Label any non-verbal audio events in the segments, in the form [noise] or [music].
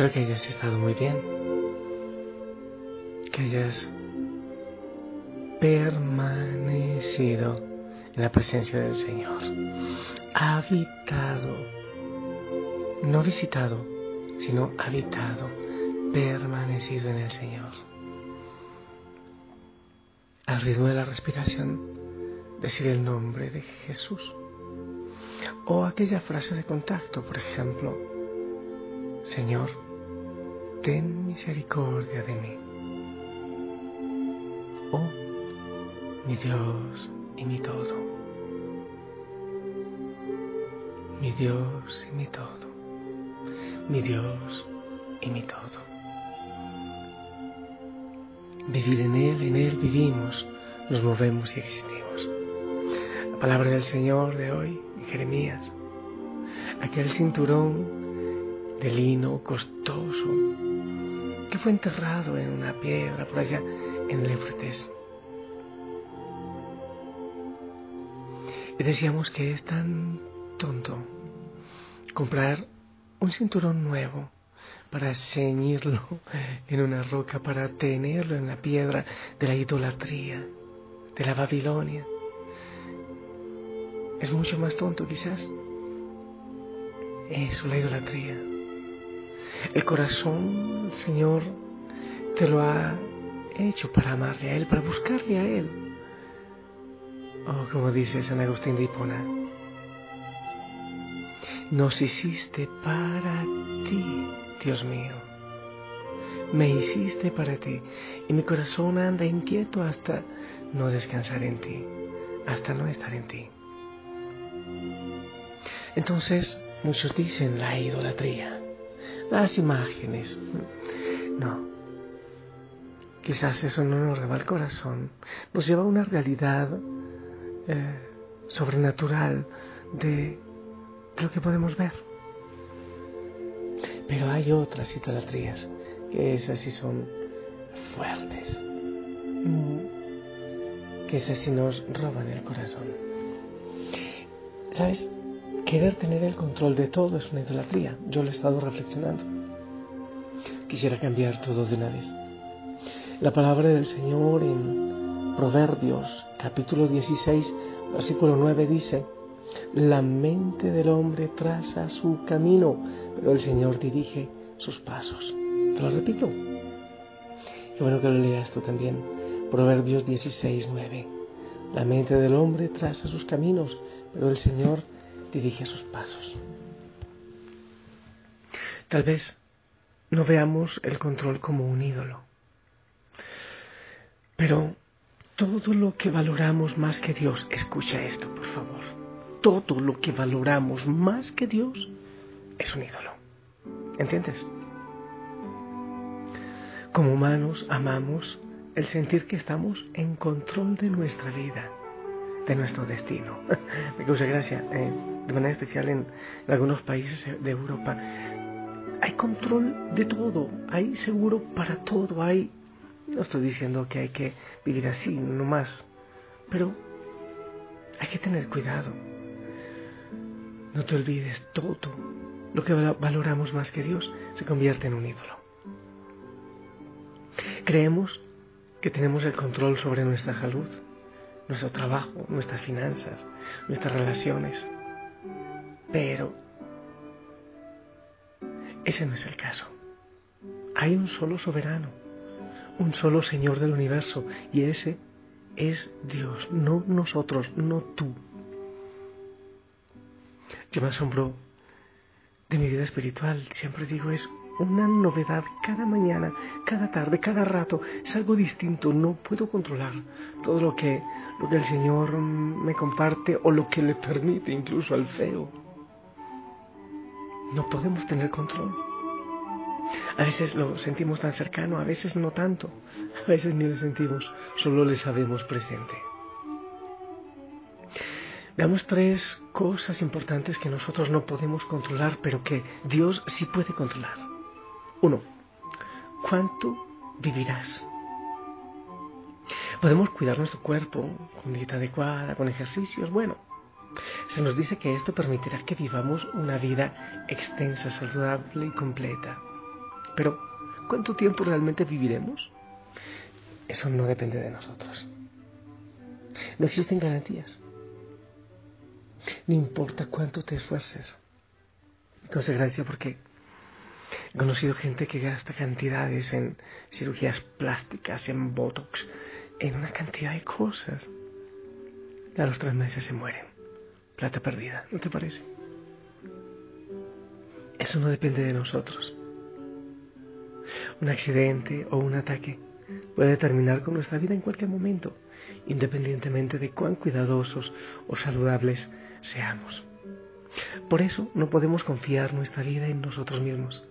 Espero que hayas estado muy bien, que hayas permanecido en la presencia del Señor, habitado, no visitado, sino habitado, permanecido en el Señor. Al ritmo de la respiración, decir el nombre de Jesús. O aquella frase de contacto, por ejemplo, Señor, ten misericordia de mí. Oh, mi Dios y mi todo. Mi Dios y mi todo. Mi Dios y mi todo. Vivir en Él, en Él vivimos, nos movemos y existimos. La palabra del Señor de hoy, Jeremías, aquel cinturón de lino costoso fue enterrado en una piedra por allá en el Éufrates. Y decíamos que es tan tonto comprar un cinturón nuevo para ceñirlo en una roca, para tenerlo en la piedra de la idolatría, de la Babilonia. Es mucho más tonto quizás. Eso, la idolatría. El corazón, Señor, te lo ha hecho para amarle a Él, para buscarle a Él. Oh, como dice San Agustín de Hipona, nos hiciste para ti, Dios mío. Me hiciste para ti y mi corazón anda inquieto hasta no descansar en ti, hasta no estar en ti. Entonces, muchos dicen la idolatría las imágenes. No. Quizás eso no nos reba el corazón, nos lleva a una realidad eh, sobrenatural de, lo que podemos ver. Pero hay otras idolatrías, que esas sí son fuertes, mm, que esas sí nos roban el corazón. ¿Sabes? Querer tener el control de todo es una idolatría. Yo lo he estado reflexionando. Quisiera cambiar todo de una vez. La palabra del Señor en Proverbios capítulo 16 versículo 9 dice, la mente del hombre traza su camino, pero el Señor dirige sus pasos. Te lo repito. Qué bueno que lo leas tú también. Proverbios 16, 9. La mente del hombre traza sus caminos, pero el Señor dirige sus pasos. Tal vez no veamos el control como un ídolo, pero todo lo que valoramos más que Dios, escucha esto por favor, todo lo que valoramos más que Dios es un ídolo. ¿Entiendes? Como humanos amamos el sentir que estamos en control de nuestra vida de nuestro destino. [laughs] Me causa gracia, eh, de manera especial en, algunos países de Europa. Hay control de todo, hay seguro para todo, hay... No estoy diciendo que hay que vivir así, no más, pero hay que tener cuidado. No te olvides, todo lo que valoramos más que Dios se convierte en un ídolo. Creemos que tenemos el control sobre nuestra salud, nuestro trabajo, nuestras finanzas, nuestras relaciones. Pero Ese no es el caso. Hay un solo soberano, un solo Señor del universo, y ese es Dios, no nosotros, no tú. Yo me asombro de mi vida espiritual, siempre digo, es una novedad cada mañana, cada tarde, cada rato, es algo distinto, no puedo controlar todo lo que, lo que el Señor me comparte o lo que le permite incluso al feo. No podemos tener control. A veces lo sentimos tan cercano, a veces no tanto, a veces ni le sentimos, solo le sabemos presente. Veamos tres cosas importantes que nosotros no podemos controlar, pero que Dios sí puede controlar. Uno, ¿cuánto vivirás? Podemos cuidar nuestro cuerpo con dieta adecuada, con ejercicios. Bueno, se nos dice que esto permitirá que vivamos una vida extensa, saludable y completa. Pero, ¿cuánto tiempo realmente viviremos? Eso no depende de nosotros. No existen garantías. No importa cuánto te esfuerces. Entonces, gracias porque he conocido gente que gasta cantidades en cirugías plásticas, en botox, en una cantidad de cosas. A los tres meses se mueren. Plata perdida, ¿no te parece? Eso no depende de nosotros. Un accidente o un ataque puede terminar con nuestra vida en cualquier momento, independientemente de cuán cuidadosos o saludables seamos. Por eso no podemos confiar nuestra vida en nosotros mismos.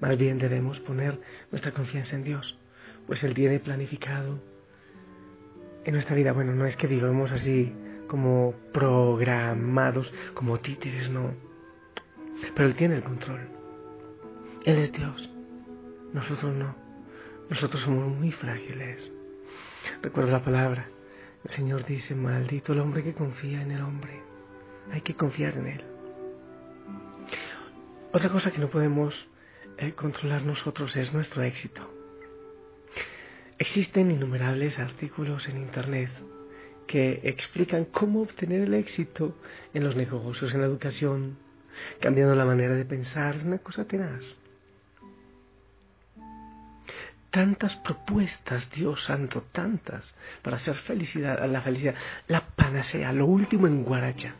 Más bien debemos poner nuestra confianza en Dios, pues Él tiene planificado en nuestra vida. Bueno, no es que vivamos así como programados, como títeres, no. Pero Él tiene el control. Él es Dios. Nosotros no. Nosotros somos muy frágiles. Recuerda la palabra. El Señor dice, maldito el hombre que confía en el hombre. Hay que confiar en Él. Otra cosa que no podemos eh, controlar nosotros es nuestro éxito. Existen innumerables artículos en Internet que explican cómo obtener el éxito en los negocios, en la educación, cambiando la manera de pensar. Es una cosa tenaz. Tantas propuestas, Dios santo, tantas, para hacer felicidad, la felicidad, la panacea, lo último en Guaracha.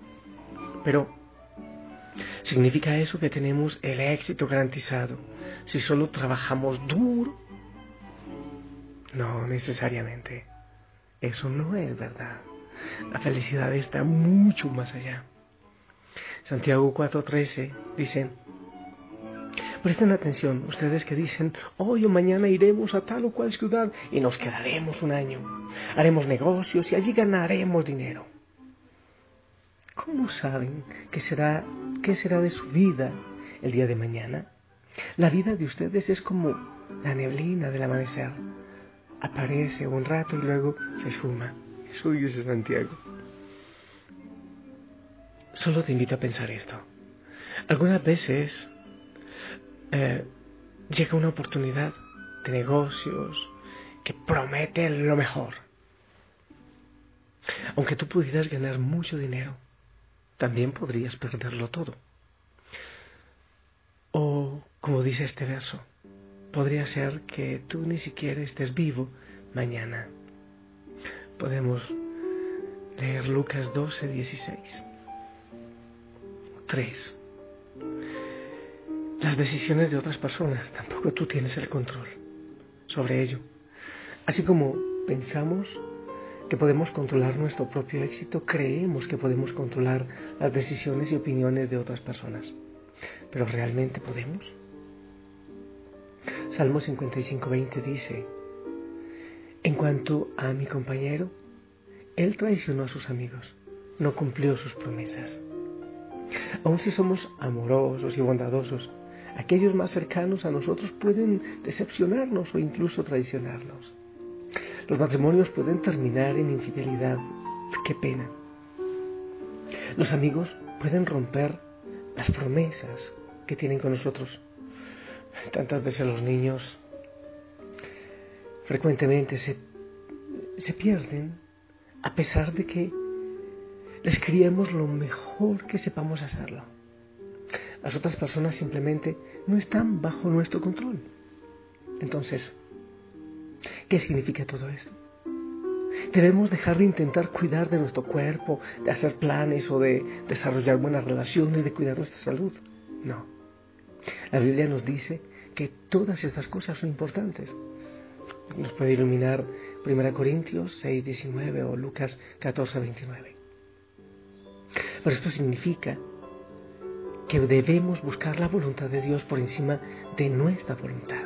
Pero, ¿significa eso que tenemos el éxito garantizado si solo trabajamos duro? No necesariamente. Eso no es verdad. La felicidad está mucho más allá. Santiago 4:13 dice, presten atención, ustedes que dicen, hoy o mañana iremos a tal o cual ciudad y nos quedaremos un año, haremos negocios y allí ganaremos dinero. ¿Cómo saben qué será, qué será de su vida el día de mañana? La vida de ustedes es como la neblina del amanecer. Aparece un rato y luego se esfuma. Eso dice Santiago. Solo te invito a pensar esto. Algunas veces eh, llega una oportunidad de negocios que promete lo mejor. Aunque tú pudieras ganar mucho dinero, también podrías perderlo todo. O, como dice este verso, podría ser que tú ni siquiera estés vivo mañana. Podemos leer Lucas 12, 16. 3. Las decisiones de otras personas, tampoco tú tienes el control sobre ello. Así como pensamos que podemos controlar nuestro propio éxito, creemos que podemos controlar las decisiones y opiniones de otras personas. Pero ¿realmente podemos? Salmo 55:20 dice, en cuanto a mi compañero, él traicionó a sus amigos, no cumplió sus promesas. Aun si somos amorosos y bondadosos, aquellos más cercanos a nosotros pueden decepcionarnos o incluso traicionarnos. Los matrimonios pueden terminar en infidelidad. Qué pena. Los amigos pueden romper las promesas que tienen con nosotros. Tantas veces los niños frecuentemente se, se pierden a pesar de que les criemos lo mejor que sepamos hacerlo. las otras personas simplemente no están bajo nuestro control. Entonces, ¿qué significa todo esto? Debemos dejar de intentar cuidar de nuestro cuerpo, de hacer planes o de desarrollar buenas relaciones, de cuidar nuestra salud. No. La Biblia nos dice que todas estas cosas son importantes. Nos puede iluminar 1 Corintios 6, 19 o Lucas 14, 29. Pero esto significa que debemos buscar la voluntad de Dios por encima de nuestra voluntad.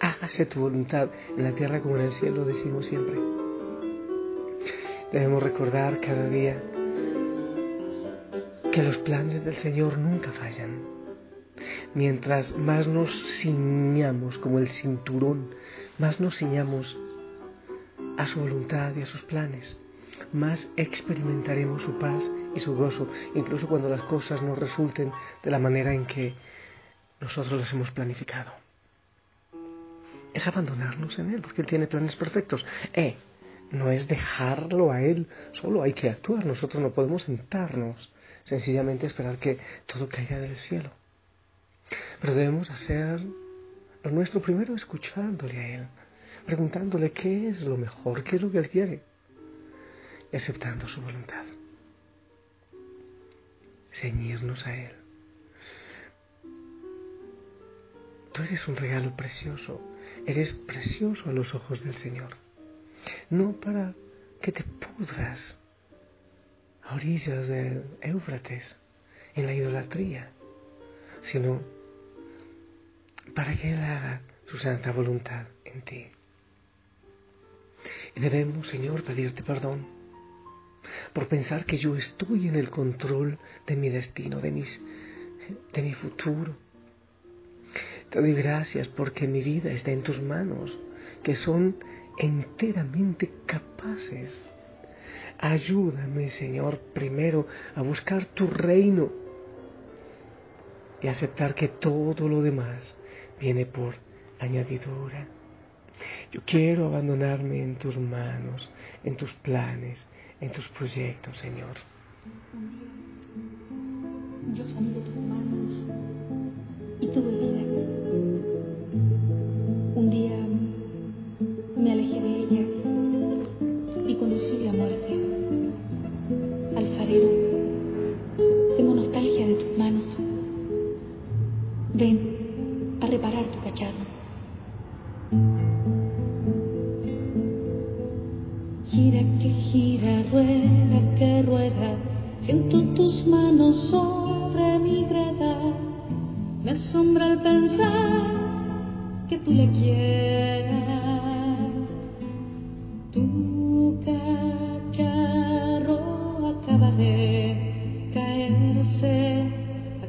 Hágase tu voluntad en la tierra como en el cielo, decimos siempre. Debemos recordar cada día que los planes del Señor nunca fallan. Mientras más nos ciñamos como el cinturón, más nos ciñamos a su voluntad y a sus planes, más experimentaremos su paz y su gozo, incluso cuando las cosas no resulten de la manera en que nosotros las hemos planificado. Es abandonarnos en Él, porque Él tiene planes perfectos. Eh, no es dejarlo a Él, solo hay que actuar. Nosotros no podemos sentarnos, sencillamente esperar que todo caiga del cielo. Pero debemos hacer lo nuestro primero escuchándole a Él, preguntándole qué es lo mejor, qué es lo que Él quiere, y aceptando su voluntad ceñirnos a Él. Tú eres un regalo precioso, eres precioso a los ojos del Señor. No para que te pudras a orillas del Éufrates en la idolatría, sino para que Él haga su santa voluntad en ti. Y debemos, Señor, pedirte perdón por pensar que yo estoy en el control de mi destino, de, mis, de mi futuro. Te doy gracias porque mi vida está en tus manos, que son enteramente capaces. Ayúdame, Señor, primero a buscar tu reino y aceptar que todo lo demás viene por añadidura. Yo quiero abandonarme en tus manos, en tus planes, en tus proyectos, Señor.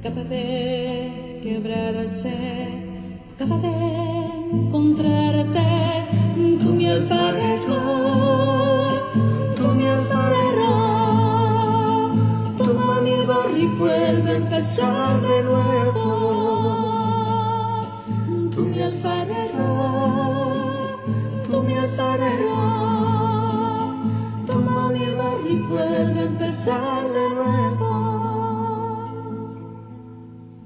De quebrarse, acaba de encontrarte, tú mi alfarero. y vuelve a empezar de nuevo. Tú mi alfarero, tú mi alfarero, toma mi barro y vuelve a empezar de nuevo.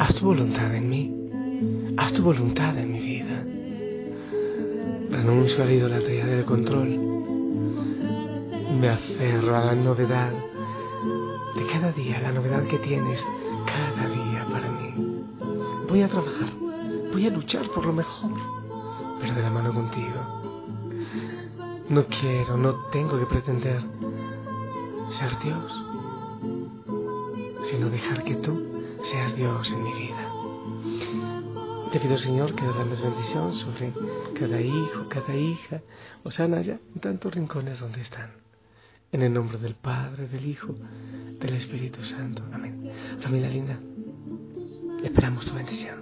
Haz tu voluntad en mí. Haz tu voluntad en mi vida. Renuncio a la idolatría del control. Me aferro a la novedad de cada día, la novedad que tienes cada día para mí. Voy a trabajar, voy a luchar por lo mejor, pero de la mano contigo. No quiero, no tengo que pretender ser Dios, sino dejar que tú seas Dios en mi vida. Te pido, Señor, que derrames bendición sobre cada hijo, cada hija, o sea, allá en tantos rincones donde están. En el nombre del Padre, del Hijo, del Espíritu Santo. Amén. Familia linda, Esperamos tu bendición.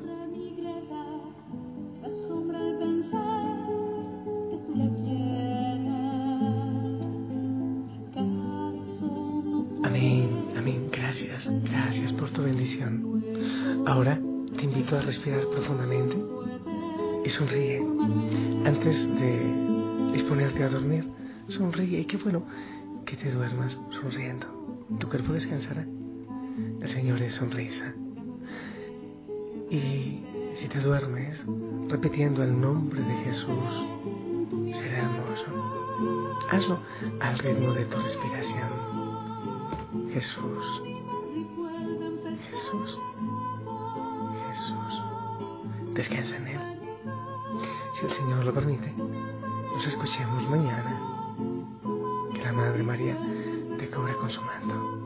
Ahora te invito a respirar profundamente y sonríe. Antes de disponerte a dormir, sonríe. Y qué bueno que te duermas sonriendo. Tu cuerpo descansará. El Señor es sonrisa. Y si te duermes repitiendo el nombre de Jesús, será hermoso. Hazlo al ritmo de tu respiración. Jesús. Jesús. Descansa en Él. Si el Señor lo permite, nos escuchemos mañana. Que la Madre María te cubre con su manto.